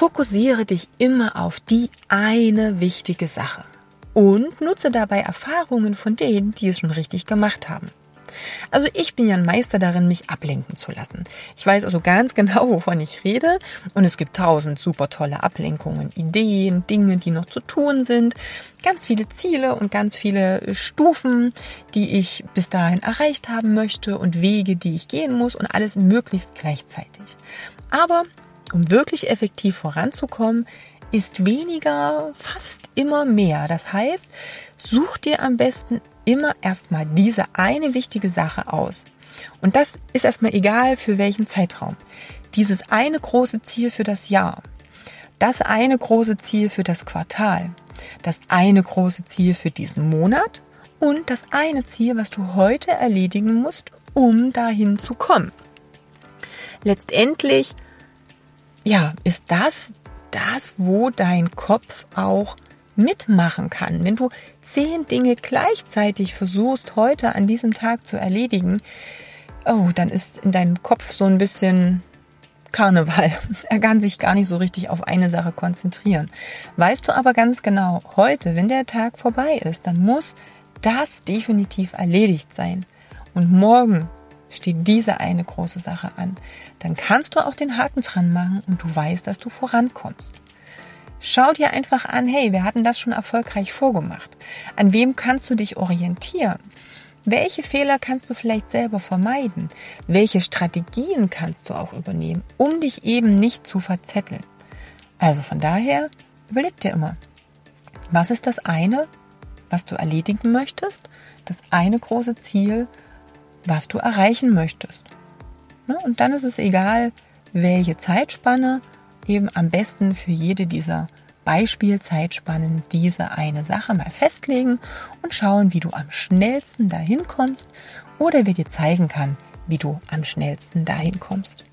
Fokussiere dich immer auf die eine wichtige Sache und nutze dabei Erfahrungen von denen, die es schon richtig gemacht haben. Also ich bin ja ein Meister darin, mich ablenken zu lassen. Ich weiß also ganz genau, wovon ich rede und es gibt tausend super tolle Ablenkungen, Ideen, Dinge, die noch zu tun sind, ganz viele Ziele und ganz viele Stufen, die ich bis dahin erreicht haben möchte und Wege, die ich gehen muss und alles möglichst gleichzeitig. Aber um wirklich effektiv voranzukommen, ist weniger fast immer mehr. Das heißt, such dir am besten immer erstmal diese eine wichtige Sache aus. Und das ist erstmal egal für welchen Zeitraum. Dieses eine große Ziel für das Jahr, das eine große Ziel für das Quartal, das eine große Ziel für diesen Monat und das eine Ziel, was du heute erledigen musst, um dahin zu kommen. Letztendlich, ja, ist das das, wo dein Kopf auch mitmachen kann. Wenn du zehn Dinge gleichzeitig versuchst, heute an diesem Tag zu erledigen, oh, dann ist in deinem Kopf so ein bisschen Karneval. Er kann sich gar nicht so richtig auf eine Sache konzentrieren. Weißt du aber ganz genau, heute, wenn der Tag vorbei ist, dann muss das definitiv erledigt sein. Und morgen steht diese eine große Sache an. Dann kannst du auch den Haken dran machen und du weißt, dass du vorankommst. Schau dir einfach an, hey, wir hatten das schon erfolgreich vorgemacht. An wem kannst du dich orientieren? Welche Fehler kannst du vielleicht selber vermeiden? Welche Strategien kannst du auch übernehmen, um dich eben nicht zu verzetteln? Also von daher, überleg dir immer, was ist das eine, was du erledigen möchtest? Das eine große Ziel, was du erreichen möchtest. Ne? Und dann ist es egal, welche Zeitspanne, eben am besten für jede dieser Beispielzeitspannen diese eine Sache mal festlegen und schauen, wie du am schnellsten dahin kommst oder wer dir zeigen kann, wie du am schnellsten dahin kommst.